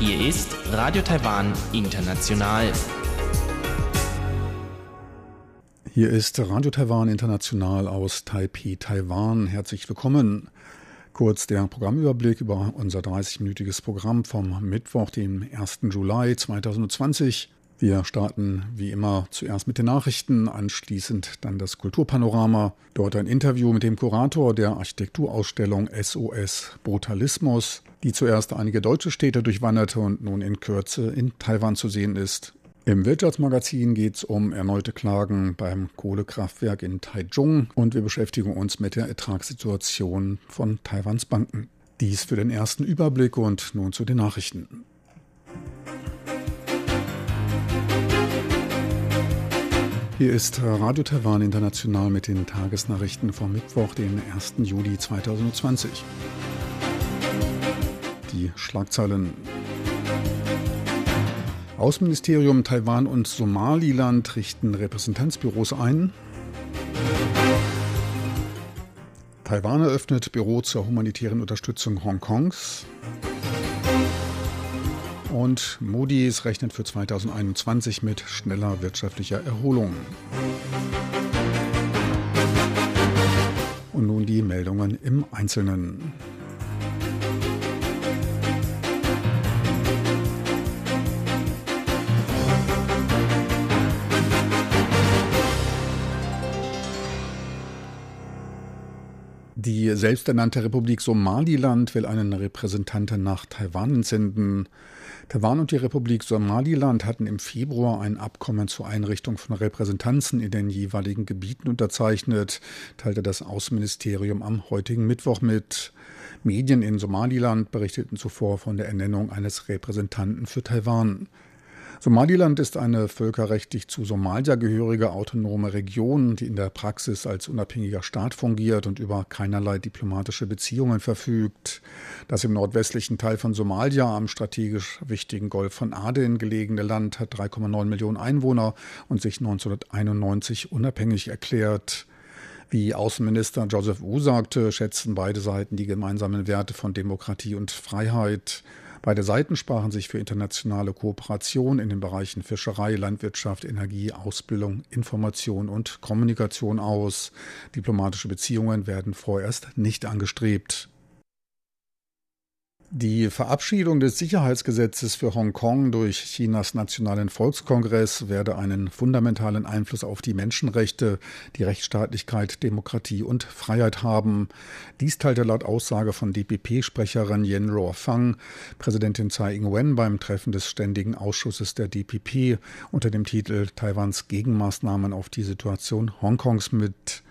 Hier ist Radio Taiwan International. Hier ist Radio Taiwan International aus Taipei, Taiwan. Herzlich willkommen. Kurz der Programmüberblick über unser 30-minütiges Programm vom Mittwoch, dem 1. Juli 2020. Wir starten wie immer zuerst mit den Nachrichten, anschließend dann das Kulturpanorama. Dort ein Interview mit dem Kurator der Architekturausstellung SOS Brutalismus, die zuerst einige deutsche Städte durchwanderte und nun in Kürze in Taiwan zu sehen ist. Im Wirtschaftsmagazin geht es um erneute Klagen beim Kohlekraftwerk in Taichung und wir beschäftigen uns mit der Ertragssituation von Taiwans Banken. Dies für den ersten Überblick und nun zu den Nachrichten. Hier ist Radio Taiwan International mit den Tagesnachrichten vom Mittwoch, den 1. Juli 2020. Die Schlagzeilen. Außenministerium Taiwan und Somaliland richten Repräsentanzbüros ein. Taiwan eröffnet Büro zur humanitären Unterstützung Hongkongs. Und Moody's rechnet für 2021 mit schneller wirtschaftlicher Erholung. Und nun die Meldungen im Einzelnen. Die selbsternannte Republik Somaliland will einen Repräsentanten nach Taiwan entsenden. Taiwan und die Republik Somaliland hatten im Februar ein Abkommen zur Einrichtung von Repräsentanzen in den jeweiligen Gebieten unterzeichnet, teilte das Außenministerium am heutigen Mittwoch mit. Medien in Somaliland berichteten zuvor von der Ernennung eines Repräsentanten für Taiwan. Somaliland ist eine völkerrechtlich zu Somalia gehörige autonome Region, die in der Praxis als unabhängiger Staat fungiert und über keinerlei diplomatische Beziehungen verfügt. Das im nordwestlichen Teil von Somalia am strategisch wichtigen Golf von Aden gelegene Land hat 3,9 Millionen Einwohner und sich 1991 unabhängig erklärt. Wie Außenminister Joseph Wu sagte, schätzen beide Seiten die gemeinsamen Werte von Demokratie und Freiheit. Beide Seiten sprachen sich für internationale Kooperation in den Bereichen Fischerei, Landwirtschaft, Energie, Ausbildung, Information und Kommunikation aus. Diplomatische Beziehungen werden vorerst nicht angestrebt. Die Verabschiedung des Sicherheitsgesetzes für Hongkong durch Chinas Nationalen Volkskongress werde einen fundamentalen Einfluss auf die Menschenrechte, die Rechtsstaatlichkeit, Demokratie und Freiheit haben. Dies teilte laut Aussage von DPP-Sprecherin Yen Ruofang Präsidentin Tsai Ing-wen beim Treffen des Ständigen Ausschusses der DPP unter dem Titel Taiwans Gegenmaßnahmen auf die Situation Hongkongs mit.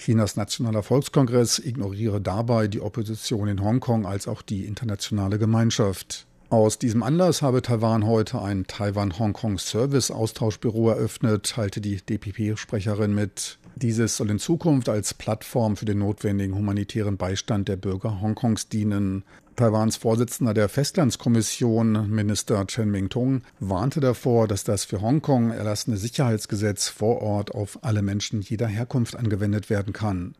Chinas Nationaler Volkskongress ignoriere dabei die Opposition in Hongkong als auch die internationale Gemeinschaft. Aus diesem Anlass habe Taiwan heute ein Taiwan-Hongkong Service-Austauschbüro eröffnet, teilte die DPP-Sprecherin mit. Dieses soll in Zukunft als Plattform für den notwendigen humanitären Beistand der Bürger Hongkongs dienen. Taiwans Vorsitzender der Festlandskommission, Minister Chen Ming-tung, warnte davor, dass das für Hongkong erlassene Sicherheitsgesetz vor Ort auf alle Menschen jeder Herkunft angewendet werden kann.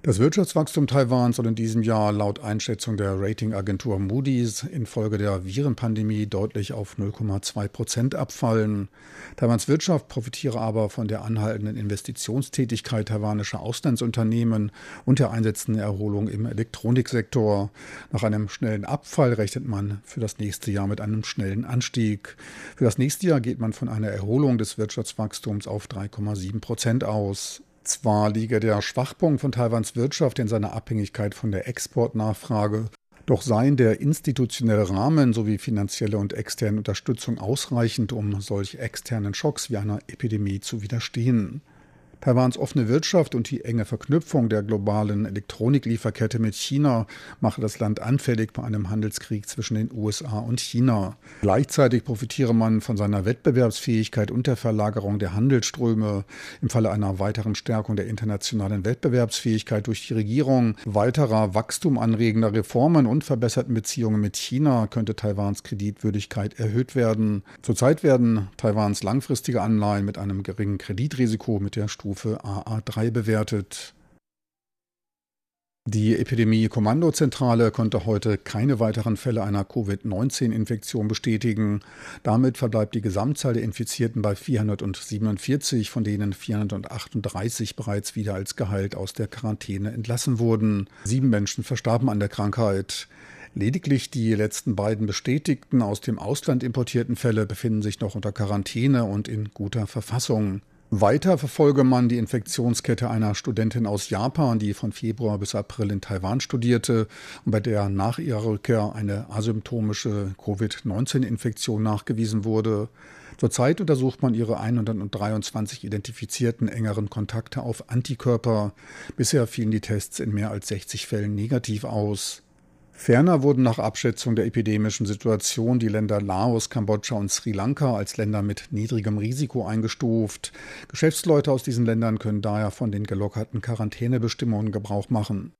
Das Wirtschaftswachstum Taiwans soll in diesem Jahr laut Einschätzung der Ratingagentur Moody's infolge der Virenpandemie deutlich auf 0,2 Prozent abfallen. Taiwans Wirtschaft profitiere aber von der anhaltenden Investitionstätigkeit taiwanischer Auslandsunternehmen und der einsetzenden Erholung im Elektroniksektor. Nach einem schnellen Abfall rechnet man für das nächste Jahr mit einem schnellen Anstieg. Für das nächste Jahr geht man von einer Erholung des Wirtschaftswachstums auf 3,7 Prozent aus. Zwar liege der Schwachpunkt von Taiwans Wirtschaft in seiner Abhängigkeit von der Exportnachfrage, doch seien der institutionelle Rahmen sowie finanzielle und externe Unterstützung ausreichend, um solch externen Schocks wie einer Epidemie zu widerstehen. Taiwans offene Wirtschaft und die enge Verknüpfung der globalen Elektroniklieferkette mit China mache das Land anfällig bei einem Handelskrieg zwischen den USA und China. Gleichzeitig profitiere man von seiner Wettbewerbsfähigkeit und der Verlagerung der Handelsströme. Im Falle einer weiteren Stärkung der internationalen Wettbewerbsfähigkeit durch die Regierung, weiterer wachstumanregender Reformen und verbesserten Beziehungen mit China könnte Taiwans Kreditwürdigkeit erhöht werden. Zurzeit werden Taiwans langfristige Anleihen mit einem geringen Kreditrisiko mit der Stufe Stufe AA3 bewertet. Die Epidemie-Kommandozentrale konnte heute keine weiteren Fälle einer Covid-19-Infektion bestätigen. Damit verbleibt die Gesamtzahl der Infizierten bei 447, von denen 438 bereits wieder als geheilt aus der Quarantäne entlassen wurden. Sieben Menschen verstarben an der Krankheit. Lediglich die letzten beiden bestätigten aus dem Ausland importierten Fälle befinden sich noch unter Quarantäne und in guter Verfassung. Weiter verfolge man die Infektionskette einer Studentin aus Japan, die von Februar bis April in Taiwan studierte und bei der nach ihrer Rückkehr eine asymptomische Covid-19-Infektion nachgewiesen wurde. Zurzeit untersucht man ihre 123 identifizierten engeren Kontakte auf Antikörper. Bisher fielen die Tests in mehr als 60 Fällen negativ aus. Ferner wurden nach Abschätzung der epidemischen Situation die Länder Laos, Kambodscha und Sri Lanka als Länder mit niedrigem Risiko eingestuft. Geschäftsleute aus diesen Ländern können daher von den gelockerten Quarantänebestimmungen Gebrauch machen.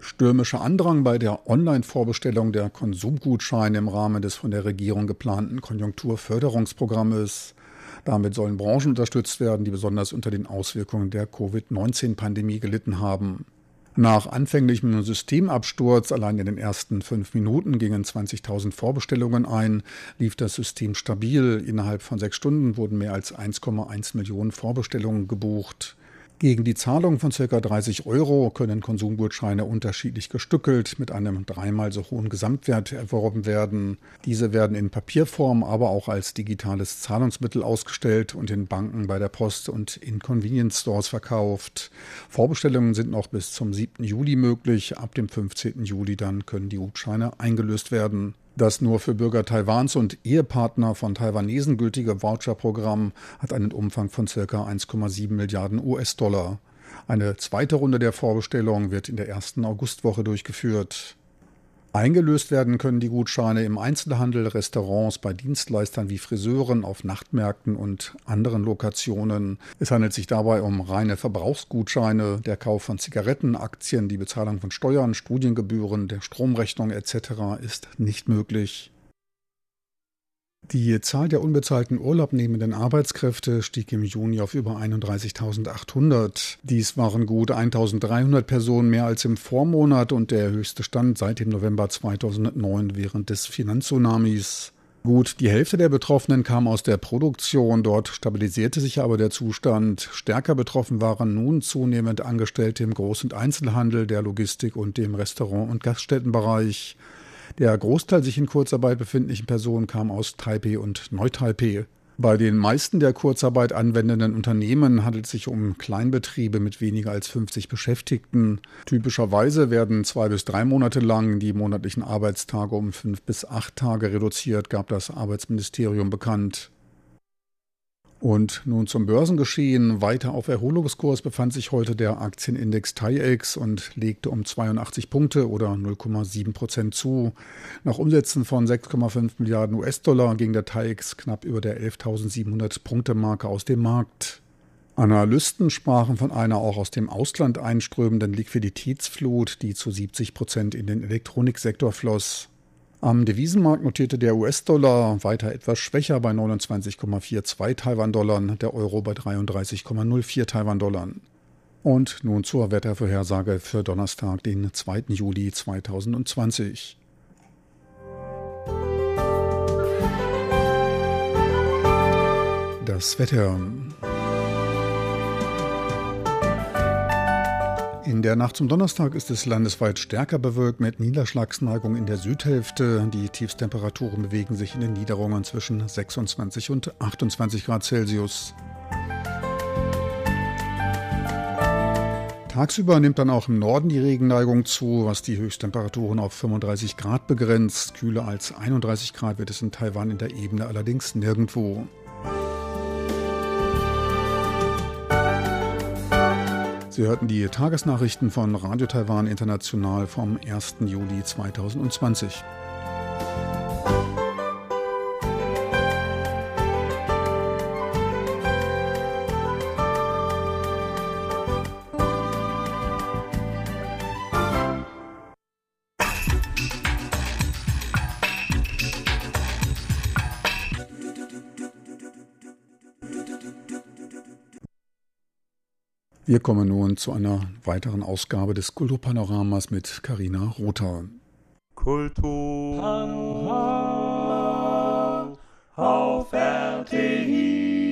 Stürmischer Andrang bei der Online-Vorbestellung der Konsumgutscheine im Rahmen des von der Regierung geplanten Konjunkturförderungsprogrammes. Damit sollen Branchen unterstützt werden, die besonders unter den Auswirkungen der Covid-19-Pandemie gelitten haben. Nach anfänglichem Systemabsturz, allein in den ersten fünf Minuten gingen 20.000 Vorbestellungen ein, lief das System stabil. Innerhalb von sechs Stunden wurden mehr als 1,1 Millionen Vorbestellungen gebucht. Gegen die Zahlung von ca. 30 Euro können Konsumgutscheine unterschiedlich gestückelt mit einem dreimal so hohen Gesamtwert erworben werden. Diese werden in Papierform, aber auch als digitales Zahlungsmittel ausgestellt und in Banken, bei der Post und in Convenience Stores verkauft. Vorbestellungen sind noch bis zum 7. Juli möglich. Ab dem 15. Juli dann können die Gutscheine eingelöst werden. Das nur für Bürger Taiwans und Ehepartner von Taiwanesen gültige Voucher-Programm hat einen Umfang von ca. 1,7 Milliarden US-Dollar. Eine zweite Runde der Vorbestellung wird in der ersten Augustwoche durchgeführt. Eingelöst werden können die Gutscheine im Einzelhandel, Restaurants, bei Dienstleistern wie Friseuren, auf Nachtmärkten und anderen Lokationen. Es handelt sich dabei um reine Verbrauchsgutscheine. Der Kauf von Zigaretten, Aktien, die Bezahlung von Steuern, Studiengebühren, der Stromrechnung etc. ist nicht möglich. Die Zahl der unbezahlten urlaubnehmenden Arbeitskräfte stieg im Juni auf über 31.800. Dies waren gut 1.300 Personen mehr als im Vormonat und der höchste Stand seit dem November 2009 während des Finanztsunamis. Gut, die Hälfte der Betroffenen kam aus der Produktion, dort stabilisierte sich aber der Zustand. Stärker betroffen waren nun zunehmend Angestellte im Groß- und Einzelhandel, der Logistik und dem Restaurant- und Gaststättenbereich. Der Großteil sich in Kurzarbeit befindlichen Personen kam aus Taipei und Neu-Taipei. Bei den meisten der Kurzarbeit anwendenden Unternehmen handelt es sich um Kleinbetriebe mit weniger als 50 Beschäftigten. Typischerweise werden zwei bis drei Monate lang die monatlichen Arbeitstage um fünf bis acht Tage reduziert, gab das Arbeitsministerium bekannt. Und nun zum Börsengeschehen. Weiter auf Erholungskurs befand sich heute der Aktienindex TAIEX und legte um 82 Punkte oder 0,7 Prozent zu. Nach Umsätzen von 6,5 Milliarden US-Dollar ging der TAIEX knapp über der 11.700 Punkte Marke aus dem Markt. Analysten sprachen von einer auch aus dem Ausland einströmenden Liquiditätsflut, die zu 70 Prozent in den Elektroniksektor floss. Am Devisenmarkt notierte der US-Dollar weiter etwas schwächer bei 29,42 Taiwan-Dollar, der Euro bei 33,04 Taiwan-Dollar. Und nun zur Wettervorhersage für Donnerstag, den 2. Juli 2020. Das Wetter. In der Nacht zum Donnerstag ist es landesweit stärker bewölkt mit Niederschlagsneigung in der Südhälfte. Die Tiefstemperaturen bewegen sich in den Niederungen zwischen 26 und 28 Grad Celsius. Tagsüber nimmt dann auch im Norden die Regenneigung zu, was die Höchsttemperaturen auf 35 Grad begrenzt. Kühler als 31 Grad wird es in Taiwan in der Ebene allerdings nirgendwo. Sie hörten die Tagesnachrichten von Radio Taiwan International vom 1. Juli 2020. Wir kommen nun zu einer weiteren Ausgabe des Kulturpanoramas mit Karina Rother. Kulturpanorama auf RTI.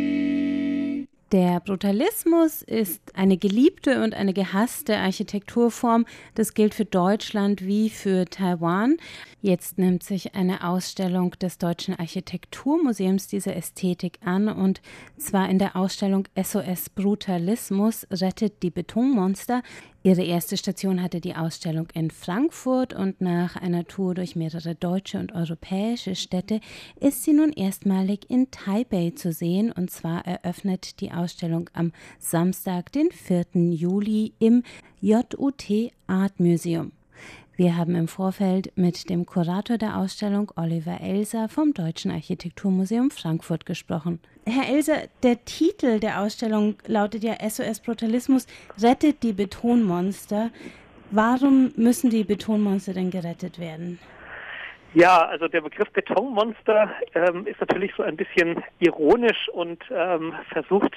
Der Brutalismus ist eine geliebte und eine gehasste Architekturform. Das gilt für Deutschland wie für Taiwan. Jetzt nimmt sich eine Ausstellung des Deutschen Architekturmuseums dieser Ästhetik an und zwar in der Ausstellung SOS Brutalismus rettet die Betonmonster. Ihre erste Station hatte die Ausstellung in Frankfurt und nach einer Tour durch mehrere deutsche und europäische Städte ist sie nun erstmalig in Taipei zu sehen und zwar eröffnet die Ausstellung am Samstag, den 4. Juli im JUT Art Museum. Wir haben im Vorfeld mit dem Kurator der Ausstellung Oliver Elser vom Deutschen Architekturmuseum Frankfurt gesprochen. Herr Elser, der Titel der Ausstellung lautet ja SOS Brutalismus rettet die Betonmonster. Warum müssen die Betonmonster denn gerettet werden? Ja, also der Begriff Betonmonster ähm, ist natürlich so ein bisschen ironisch und ähm, versucht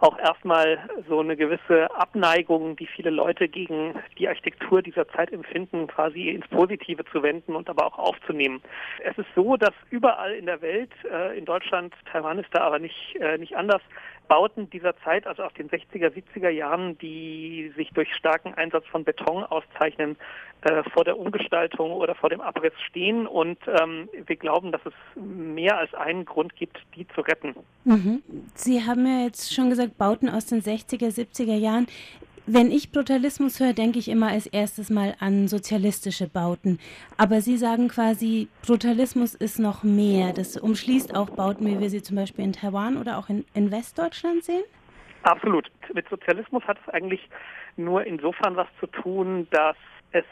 auch erstmal so eine gewisse Abneigung, die viele Leute gegen die Architektur dieser Zeit empfinden, quasi ins Positive zu wenden und aber auch aufzunehmen. Es ist so, dass überall in der Welt, äh, in Deutschland, Taiwan ist da aber nicht, äh, nicht anders, Bauten dieser Zeit, also aus den 60er, 70er Jahren, die sich durch starken Einsatz von Beton auszeichnen, äh, vor der Umgestaltung oder vor dem Abriss stehen. Und ähm, wir glauben, dass es mehr als einen Grund gibt, die zu retten. Mhm. Sie haben ja jetzt schon gesagt, Bauten aus den 60er, 70er Jahren. Wenn ich Brutalismus höre, denke ich immer als erstes mal an sozialistische Bauten. Aber Sie sagen quasi, Brutalismus ist noch mehr. Das umschließt auch Bauten, wie wir sie zum Beispiel in Taiwan oder auch in, in Westdeutschland sehen? Absolut. Mit Sozialismus hat es eigentlich nur insofern was zu tun, dass es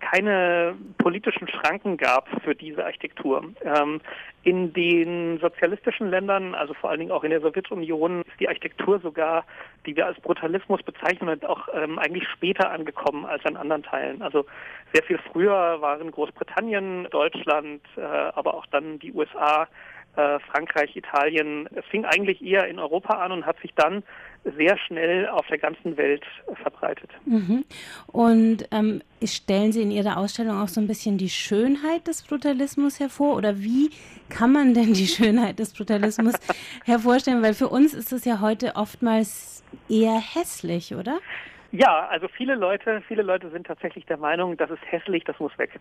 keine politischen Schranken gab für diese Architektur. Ähm, in den sozialistischen Ländern, also vor allen Dingen auch in der Sowjetunion, ist die Architektur sogar, die wir als Brutalismus bezeichnen, auch ähm, eigentlich später angekommen als an anderen Teilen. Also sehr viel früher waren Großbritannien, Deutschland, äh, aber auch dann die USA äh, Frankreich, Italien. Es fing eigentlich eher in Europa an und hat sich dann sehr schnell auf der ganzen Welt verbreitet. Mhm. Und ähm, stellen Sie in Ihrer Ausstellung auch so ein bisschen die Schönheit des Brutalismus hervor? Oder wie kann man denn die Schönheit des Brutalismus hervorstellen? Weil für uns ist es ja heute oftmals eher hässlich, oder? Ja, also viele Leute, viele Leute sind tatsächlich der Meinung, das ist hässlich, das muss weg.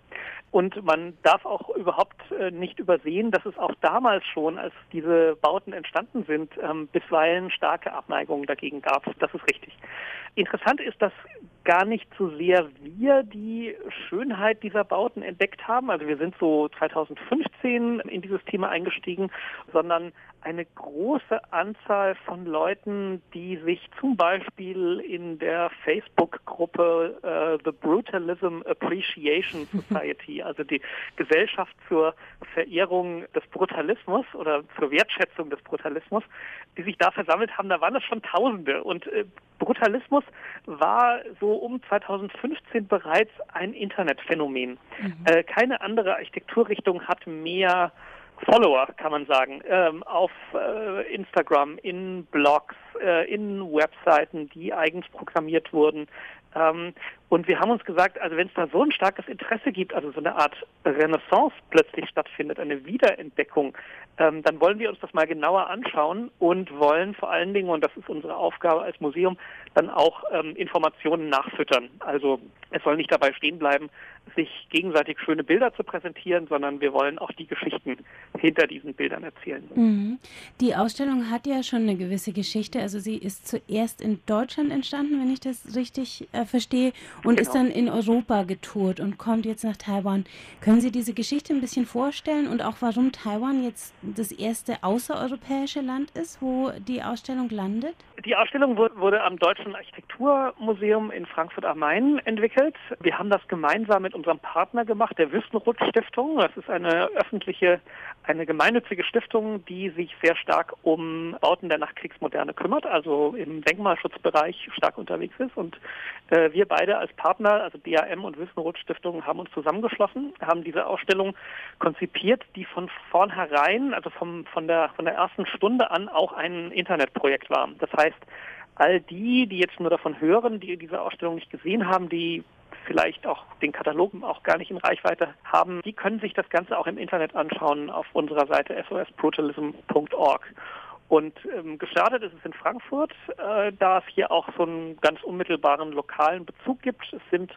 Und man darf auch überhaupt äh, nicht übersehen, dass es auch damals schon, als diese Bauten entstanden sind, ähm, bisweilen starke Abneigungen dagegen gab. Das ist richtig. Interessant ist, dass gar nicht so sehr wir die Schönheit dieser Bauten entdeckt haben. Also wir sind so 2015 in dieses Thema eingestiegen, sondern eine große Anzahl von Leuten, die sich zum Beispiel in der Facebook-Gruppe äh, The Brutalism Appreciation Society, also die Gesellschaft zur Verehrung des Brutalismus oder zur Wertschätzung des Brutalismus, die sich da versammelt haben, da waren es schon Tausende. Und äh, Brutalismus war so um 2015 bereits ein Internetphänomen. Mhm. Äh, keine andere Architekturrichtung hat mehr Follower, kann man sagen, ähm, auf äh, Instagram, in Blogs, äh, in Webseiten, die eigens programmiert wurden. Ähm, und wir haben uns gesagt, also wenn es da so ein starkes Interesse gibt, also so eine Art Renaissance plötzlich stattfindet, eine Wiederentdeckung, ähm, dann wollen wir uns das mal genauer anschauen und wollen vor allen Dingen, und das ist unsere Aufgabe als Museum, dann auch ähm, Informationen nachfüttern. Also es soll nicht dabei stehen bleiben, sich gegenseitig schöne Bilder zu präsentieren, sondern wir wollen auch die Geschichten hinter diesen Bildern erzählen. Mhm. Die Ausstellung hat ja schon eine gewisse Geschichte. Also sie ist zuerst in Deutschland entstanden, wenn ich das richtig äh, verstehe, und genau. ist dann in Europa getourt und kommt jetzt nach Taiwan. Können Sie diese Geschichte ein bisschen vorstellen und auch warum Taiwan jetzt das erste außereuropäische Land ist, wo die Ausstellung landet? Die Ausstellung wurde am Deutschen Architekturmuseum in Frankfurt am Main entwickelt. Wir haben das gemeinsam mit unserem Partner gemacht, der Wüstenrot Stiftung. Das ist eine öffentliche, eine gemeinnützige Stiftung, die sich sehr stark um Bauten der Nachkriegsmoderne kümmert, also im Denkmalschutzbereich stark unterwegs ist. Und äh, wir beide als Partner, also DAM und Wüstenrot Stiftung, haben uns zusammengeschlossen, haben diese Ausstellung konzipiert, die von vornherein, also vom, von, der, von der ersten Stunde an auch ein Internetprojekt war. Das heißt, all die, die jetzt nur davon hören, die diese Ausstellung nicht gesehen haben, die vielleicht auch den Katalog auch gar nicht in Reichweite haben, die können sich das Ganze auch im Internet anschauen auf unserer Seite sosbrutalism.org. Und ähm, gestartet ist es in Frankfurt, äh, da es hier auch so einen ganz unmittelbaren lokalen Bezug gibt. Es sind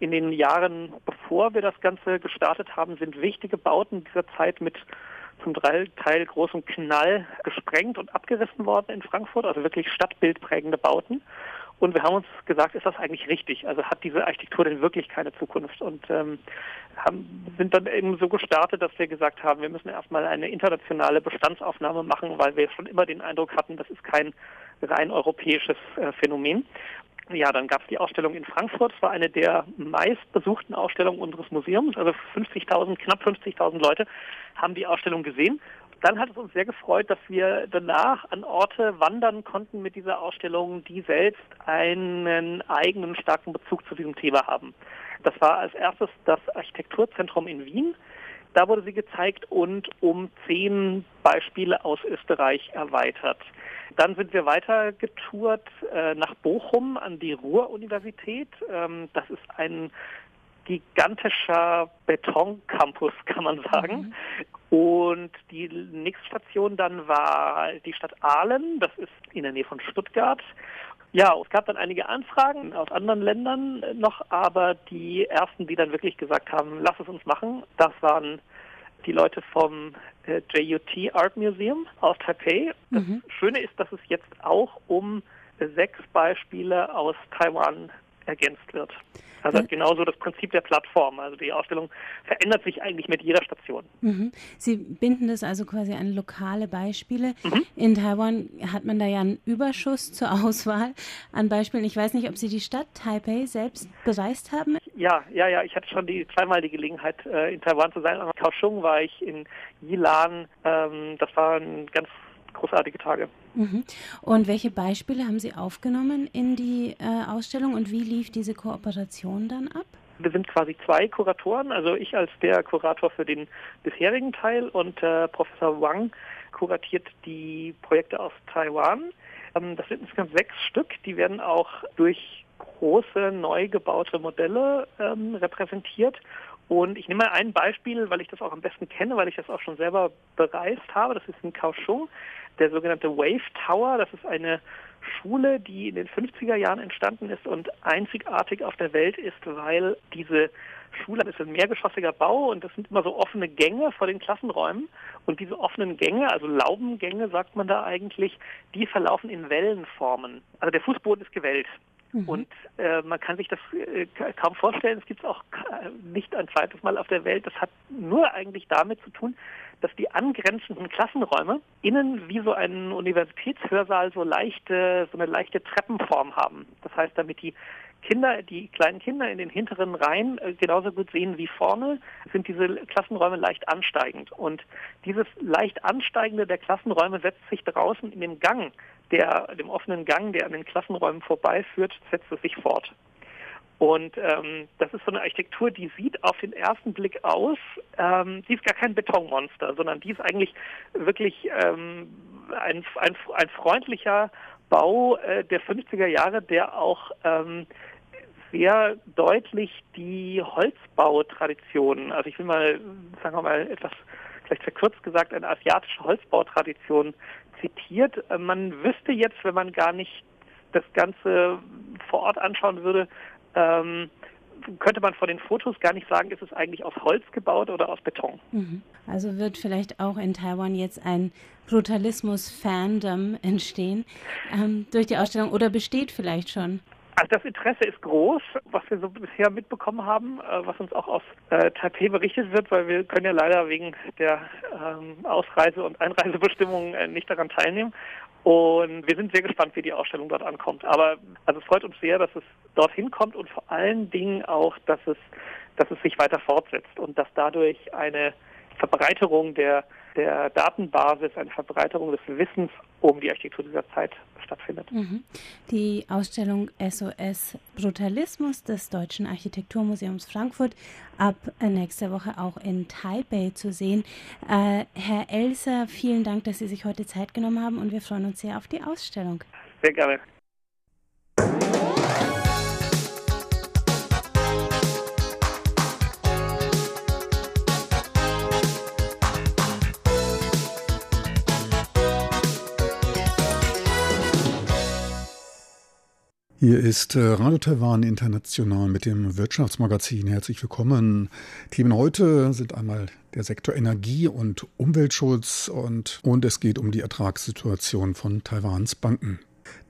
in den Jahren, bevor wir das Ganze gestartet haben, sind wichtige Bauten dieser Zeit mit zum Teil großem Knall gesprengt und abgerissen worden in Frankfurt, also wirklich stadtbildprägende Bauten. Und wir haben uns gesagt, ist das eigentlich richtig? Also hat diese Architektur denn wirklich keine Zukunft? Und ähm, haben, sind dann eben so gestartet, dass wir gesagt haben, wir müssen erstmal eine internationale Bestandsaufnahme machen, weil wir schon immer den Eindruck hatten, das ist kein rein europäisches äh, Phänomen. Ja, dann gab es die Ausstellung in Frankfurt. Es war eine der meistbesuchten Ausstellungen unseres Museums. Also 50.000, knapp 50.000 Leute haben die Ausstellung gesehen. Dann hat es uns sehr gefreut, dass wir danach an Orte wandern konnten mit dieser Ausstellung, die selbst einen eigenen starken Bezug zu diesem Thema haben. Das war als erstes das Architekturzentrum in Wien. Da wurde sie gezeigt und um zehn Beispiele aus Österreich erweitert. Dann sind wir weiter getourt äh, nach Bochum an die Ruhr-Universität. Ähm, das ist ein gigantischer Betoncampus, kann man sagen. Mhm. Und die nächste Station dann war die Stadt Aalen, das ist in der Nähe von Stuttgart. Ja, es gab dann einige Anfragen aus anderen Ländern noch, aber die ersten, die dann wirklich gesagt haben, lass es uns machen, das waren die Leute vom äh, JUT Art Museum aus Taipei. Das mhm. Schöne ist, dass es jetzt auch um sechs Beispiele aus Taiwan ergänzt wird. Also mhm. genauso das Prinzip der Plattform. Also die Ausstellung verändert sich eigentlich mit jeder Station. Mhm. Sie binden das also quasi an lokale Beispiele. Mhm. In Taiwan hat man da ja einen Überschuss zur Auswahl an Beispielen. Ich weiß nicht, ob Sie die Stadt Taipei selbst bereist haben. Ja, ja, ja. Ich hatte schon die zweimal die Gelegenheit, äh, in Taiwan zu sein. In Kaohsiung war ich, in Yilan. Ähm, das war ein ganz großartige Tage. Mhm. Und welche Beispiele haben Sie aufgenommen in die äh, Ausstellung und wie lief diese Kooperation dann ab? Wir sind quasi zwei Kuratoren, also ich als der Kurator für den bisherigen Teil und äh, Professor Wang kuratiert die Projekte aus Taiwan. Ähm, das sind insgesamt sechs Stück, die werden auch durch große, neu gebaute Modelle ähm, repräsentiert und ich nehme mal ein Beispiel, weil ich das auch am besten kenne, weil ich das auch schon selber bereist habe. Das ist in Kaohsiung, der sogenannte Wave Tower. Das ist eine Schule, die in den 50er Jahren entstanden ist und einzigartig auf der Welt ist, weil diese Schule ist ein mehrgeschossiger Bau und das sind immer so offene Gänge vor den Klassenräumen. Und diese offenen Gänge, also Laubengänge sagt man da eigentlich, die verlaufen in Wellenformen. Also der Fußboden ist gewellt. Mhm. Und äh, man kann sich das äh, kaum vorstellen. Es gibt es auch nicht ein zweites Mal auf der Welt. Das hat nur eigentlich damit zu tun, dass die angrenzenden Klassenräume innen wie so ein Universitätshörsaal so leichte, so eine leichte Treppenform haben. Das heißt, damit die Kinder, die kleinen Kinder in den hinteren Reihen äh, genauso gut sehen wie vorne, sind diese Klassenräume leicht ansteigend. Und dieses leicht ansteigende der Klassenräume setzt sich draußen in dem Gang, der, dem offenen Gang, der an den Klassenräumen vorbeiführt, setzt es sich fort. Und ähm, das ist so eine Architektur, die sieht auf den ersten Blick aus, ähm, die ist gar kein Betonmonster, sondern die ist eigentlich wirklich ähm, ein, ein, ein freundlicher Bau äh, der 50er Jahre, der auch ähm, sehr deutlich die Holzbautradition, also ich will mal, sagen wir mal, etwas vielleicht verkürzt gesagt, eine asiatische Holzbautradition zitiert. Man wüsste jetzt, wenn man gar nicht das Ganze vor Ort anschauen würde, ähm, könnte man von den Fotos gar nicht sagen, ist es eigentlich aus Holz gebaut oder aus Beton. Mhm. Also wird vielleicht auch in Taiwan jetzt ein Brutalismus-Fandom entstehen ähm, durch die Ausstellung oder besteht vielleicht schon? Also das Interesse ist groß, was wir so bisher mitbekommen haben, äh, was uns auch aus äh, Taipei berichtet wird, weil wir können ja leider wegen der ähm, Ausreise- und Einreisebestimmungen äh, nicht daran teilnehmen. Und wir sind sehr gespannt, wie die Ausstellung dort ankommt. Aber also es freut uns sehr, dass es dorthin kommt und vor allen Dingen auch, dass es, dass es sich weiter fortsetzt und dass dadurch eine Verbreiterung der, der Datenbasis, eine Verbreiterung des Wissens um die Architektur dieser Zeit stattfindet. Mhm. Die Ausstellung SOS Brutalismus des Deutschen Architekturmuseums Frankfurt ab nächster Woche auch in Taipei zu sehen. Äh, Herr Elser, vielen Dank, dass Sie sich heute Zeit genommen haben und wir freuen uns sehr auf die Ausstellung. Sehr gerne. Hier ist äh, Radio Taiwan International mit dem Wirtschaftsmagazin. Herzlich willkommen. Themen heute sind einmal der Sektor Energie und Umweltschutz und, und es geht um die Ertragssituation von Taiwans Banken.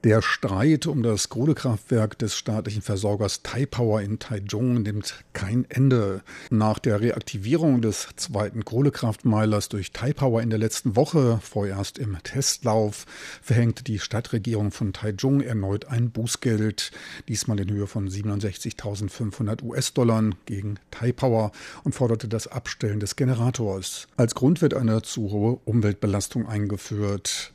Der Streit um das Kohlekraftwerk des staatlichen Versorgers Taipower in Taichung nimmt kein Ende. Nach der Reaktivierung des zweiten Kohlekraftmeilers durch Taipower in der letzten Woche, vorerst im Testlauf, verhängte die Stadtregierung von Taichung erneut ein Bußgeld, diesmal in Höhe von 67.500 US-Dollar gegen Taipower und forderte das Abstellen des Generators. Als Grund wird eine zu hohe Umweltbelastung eingeführt.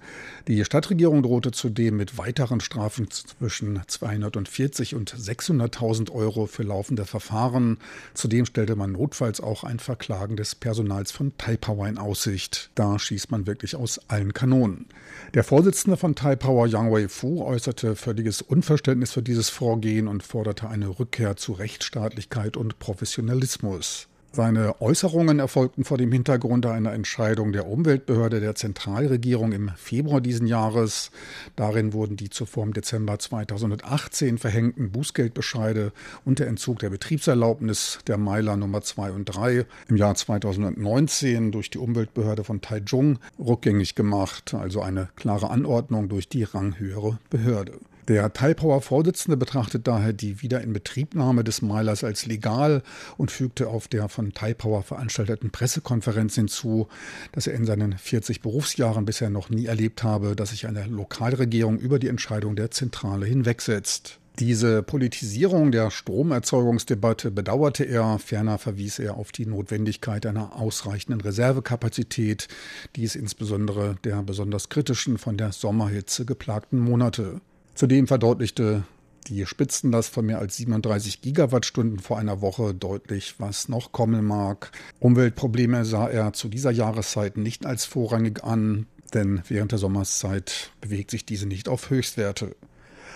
Die Stadtregierung drohte zudem mit weiteren Strafen zwischen 240 und 600.000 Euro für laufende Verfahren. Zudem stellte man notfalls auch ein Verklagen des Personals von Taipower in Aussicht. Da schießt man wirklich aus allen Kanonen. Der Vorsitzende von Taipower, Yang Wei-Fu, äußerte völliges Unverständnis für dieses Vorgehen und forderte eine Rückkehr zu Rechtsstaatlichkeit und Professionalismus. Seine Äußerungen erfolgten vor dem Hintergrund einer Entscheidung der Umweltbehörde der Zentralregierung im Februar diesen Jahres. Darin wurden die zuvor im Dezember 2018 verhängten Bußgeldbescheide und der Entzug der Betriebserlaubnis der Meiler Nummer 2 und 3 im Jahr 2019 durch die Umweltbehörde von Taichung rückgängig gemacht, also eine klare Anordnung durch die ranghöhere Behörde. Der Taipower-Vorsitzende betrachtet daher die Wiederinbetriebnahme des Meilers als legal und fügte auf der von Taipower veranstalteten Pressekonferenz hinzu, dass er in seinen 40 Berufsjahren bisher noch nie erlebt habe, dass sich eine Lokalregierung über die Entscheidung der Zentrale hinwegsetzt. Diese Politisierung der Stromerzeugungsdebatte bedauerte er, ferner verwies er auf die Notwendigkeit einer ausreichenden Reservekapazität, dies insbesondere der besonders kritischen von der Sommerhitze geplagten Monate. Zudem verdeutlichte die Spitzenlast von mehr als 37 Gigawattstunden vor einer Woche deutlich, was noch kommen mag. Umweltprobleme sah er zu dieser Jahreszeit nicht als vorrangig an, denn während der Sommerszeit bewegt sich diese nicht auf Höchstwerte.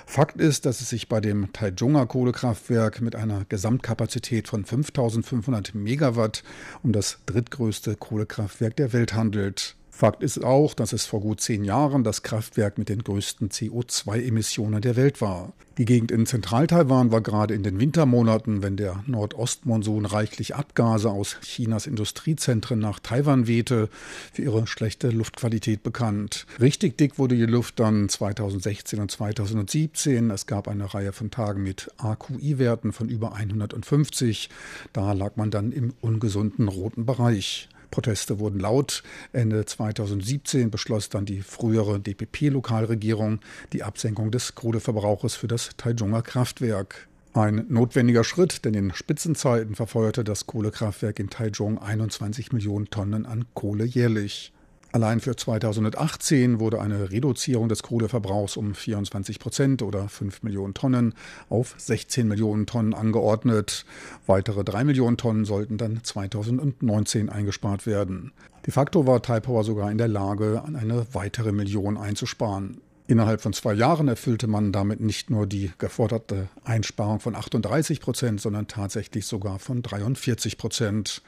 Fakt ist, dass es sich bei dem Taichunga Kohlekraftwerk mit einer Gesamtkapazität von 5500 Megawatt um das drittgrößte Kohlekraftwerk der Welt handelt. Fakt ist auch, dass es vor gut zehn Jahren das Kraftwerk mit den größten CO2-Emissionen der Welt war. Die Gegend in Zentral-Taiwan war gerade in den Wintermonaten, wenn der Nordostmonsun reichlich Abgase aus Chinas Industriezentren nach Taiwan wehte, für ihre schlechte Luftqualität bekannt. Richtig dick wurde die Luft dann 2016 und 2017. Es gab eine Reihe von Tagen mit AQI-Werten von über 150. Da lag man dann im ungesunden roten Bereich. Proteste wurden laut. Ende 2017 beschloss dann die frühere DPP-Lokalregierung die Absenkung des Kohleverbrauches für das Taijunger Kraftwerk. Ein notwendiger Schritt, denn in Spitzenzeiten verfeuerte das Kohlekraftwerk in Taichung 21 Millionen Tonnen an Kohle jährlich. Allein für 2018 wurde eine Reduzierung des Kohleverbrauchs um 24 Prozent oder 5 Millionen Tonnen auf 16 Millionen Tonnen angeordnet. Weitere 3 Millionen Tonnen sollten dann 2019 eingespart werden. De facto war Taipower sogar in der Lage, eine weitere Million einzusparen. Innerhalb von zwei Jahren erfüllte man damit nicht nur die geforderte Einsparung von 38 Prozent, sondern tatsächlich sogar von 43 Prozent.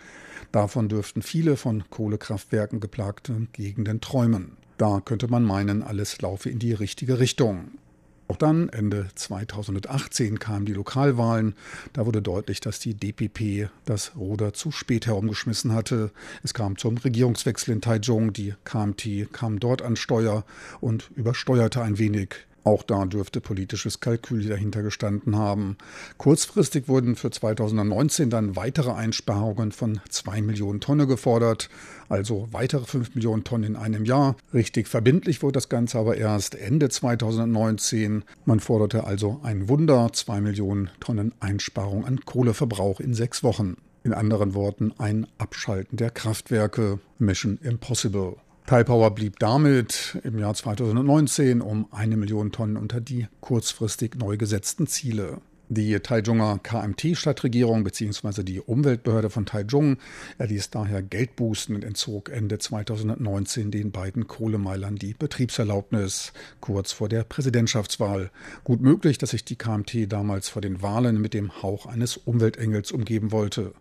Davon dürften viele von Kohlekraftwerken geplagte Gegenden träumen. Da könnte man meinen, alles laufe in die richtige Richtung. Auch dann, Ende 2018, kamen die Lokalwahlen. Da wurde deutlich, dass die DPP das Ruder zu spät herumgeschmissen hatte. Es kam zum Regierungswechsel in Taichung. Die KMT kam dort an Steuer und übersteuerte ein wenig. Auch da dürfte politisches Kalkül dahinter gestanden haben. Kurzfristig wurden für 2019 dann weitere Einsparungen von 2 Millionen Tonnen gefordert, also weitere 5 Millionen Tonnen in einem Jahr. Richtig verbindlich wurde das Ganze aber erst Ende 2019. Man forderte also ein Wunder, 2 Millionen Tonnen Einsparung an Kohleverbrauch in sechs Wochen. In anderen Worten ein Abschalten der Kraftwerke. Mission Impossible. Taipower blieb damit im Jahr 2019 um eine Million Tonnen unter die kurzfristig neu gesetzten Ziele. Die Taichunger KMT-Stadtregierung bzw. die Umweltbehörde von Taichung erließ daher Geldbußen und entzog Ende 2019 den beiden Kohlemeilern die Betriebserlaubnis, kurz vor der Präsidentschaftswahl. Gut möglich, dass sich die KMT damals vor den Wahlen mit dem Hauch eines Umweltengels umgeben wollte.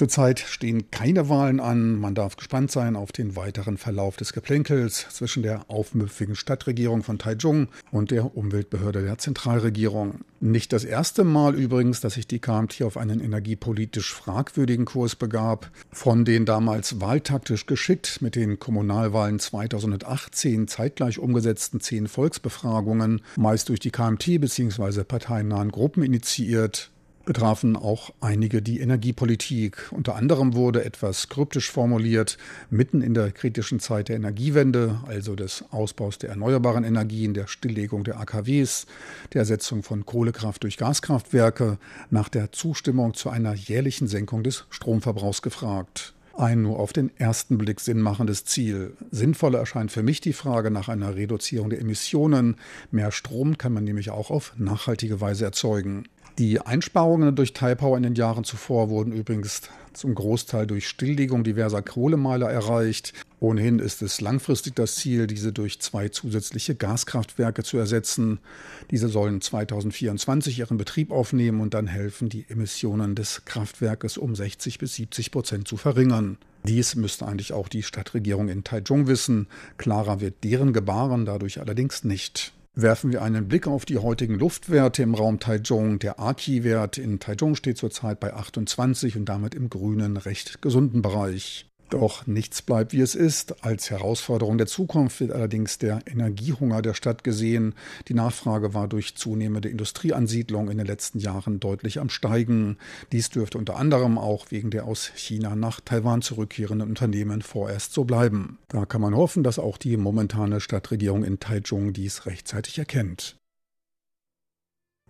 Zurzeit stehen keine Wahlen an. Man darf gespannt sein auf den weiteren Verlauf des Geplänkels zwischen der aufmüpfigen Stadtregierung von Taichung und der Umweltbehörde der Zentralregierung. Nicht das erste Mal übrigens, dass sich die KMT auf einen energiepolitisch fragwürdigen Kurs begab. Von den damals wahltaktisch geschickt mit den Kommunalwahlen 2018 zeitgleich umgesetzten zehn Volksbefragungen, meist durch die KMT bzw. parteiennahen Gruppen initiiert, betrafen auch einige die Energiepolitik. Unter anderem wurde etwas kryptisch formuliert, mitten in der kritischen Zeit der Energiewende, also des Ausbaus der erneuerbaren Energien, der Stilllegung der AKWs, der Ersetzung von Kohlekraft durch Gaskraftwerke, nach der Zustimmung zu einer jährlichen Senkung des Stromverbrauchs gefragt. Ein nur auf den ersten Blick sinnmachendes Ziel. Sinnvoller erscheint für mich die Frage nach einer Reduzierung der Emissionen. Mehr Strom kann man nämlich auch auf nachhaltige Weise erzeugen. Die Einsparungen durch Taipower in den Jahren zuvor wurden übrigens zum Großteil durch Stilllegung diverser Kohlemeiler erreicht. Ohnehin ist es langfristig das Ziel, diese durch zwei zusätzliche Gaskraftwerke zu ersetzen. Diese sollen 2024 ihren Betrieb aufnehmen und dann helfen, die Emissionen des Kraftwerkes um 60 bis 70 Prozent zu verringern. Dies müsste eigentlich auch die Stadtregierung in Taichung wissen. Klarer wird deren Gebaren dadurch allerdings nicht. Werfen wir einen Blick auf die heutigen Luftwerte im Raum Taichung. Der AKI-Wert in Taichung steht zurzeit bei 28 und damit im grünen, recht gesunden Bereich. Doch nichts bleibt wie es ist. Als Herausforderung der Zukunft wird allerdings der Energiehunger der Stadt gesehen. Die Nachfrage war durch zunehmende Industrieansiedlung in den letzten Jahren deutlich am Steigen. Dies dürfte unter anderem auch wegen der aus China nach Taiwan zurückkehrenden Unternehmen vorerst so bleiben. Da kann man hoffen, dass auch die momentane Stadtregierung in Taichung dies rechtzeitig erkennt.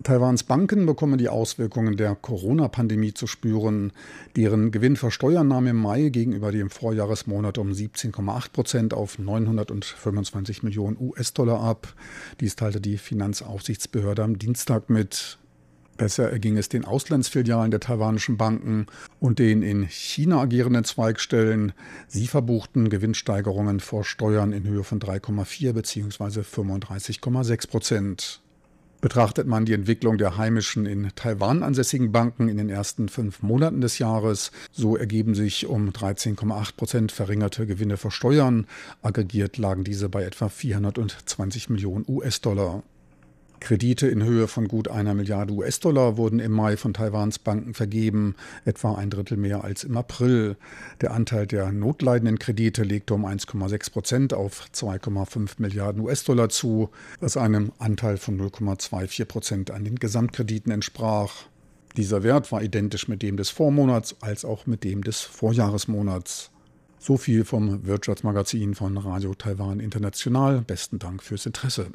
Taiwans Banken bekommen die Auswirkungen der Corona-Pandemie zu spüren. Deren Gewinnversteuern nahm im Mai gegenüber dem Vorjahresmonat um 17,8 Prozent auf 925 Millionen US-Dollar ab. Dies teilte die Finanzaufsichtsbehörde am Dienstag mit. Besser erging es den Auslandsfilialen der taiwanischen Banken und den in China agierenden Zweigstellen. Sie verbuchten Gewinnsteigerungen vor Steuern in Höhe von 3,4 bzw. 35,6 Prozent. Betrachtet man die Entwicklung der heimischen in Taiwan ansässigen Banken in den ersten fünf Monaten des Jahres, so ergeben sich um 13,8 Prozent verringerte Gewinne versteuern. Aggregiert lagen diese bei etwa 420 Millionen US-Dollar. Kredite in Höhe von gut einer Milliarde US-Dollar wurden im Mai von Taiwans Banken vergeben, etwa ein Drittel mehr als im April. Der Anteil der notleidenden Kredite legte um 1,6 Prozent auf 2,5 Milliarden US-Dollar zu, was einem Anteil von 0,24 Prozent an den Gesamtkrediten entsprach. Dieser Wert war identisch mit dem des Vormonats als auch mit dem des Vorjahresmonats. So viel vom Wirtschaftsmagazin von Radio Taiwan International. Besten Dank fürs Interesse.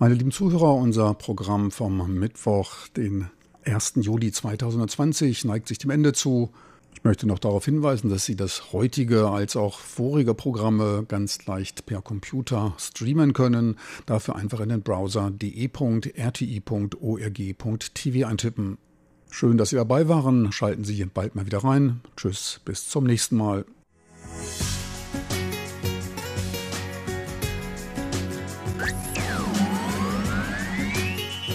Meine lieben Zuhörer, unser Programm vom Mittwoch, den 1. Juli 2020, neigt sich dem Ende zu. Ich möchte noch darauf hinweisen, dass Sie das heutige als auch vorige Programme ganz leicht per Computer streamen können. Dafür einfach in den Browser de.rti.org.tv eintippen. Schön, dass Sie dabei waren. Schalten Sie bald mal wieder rein. Tschüss, bis zum nächsten Mal.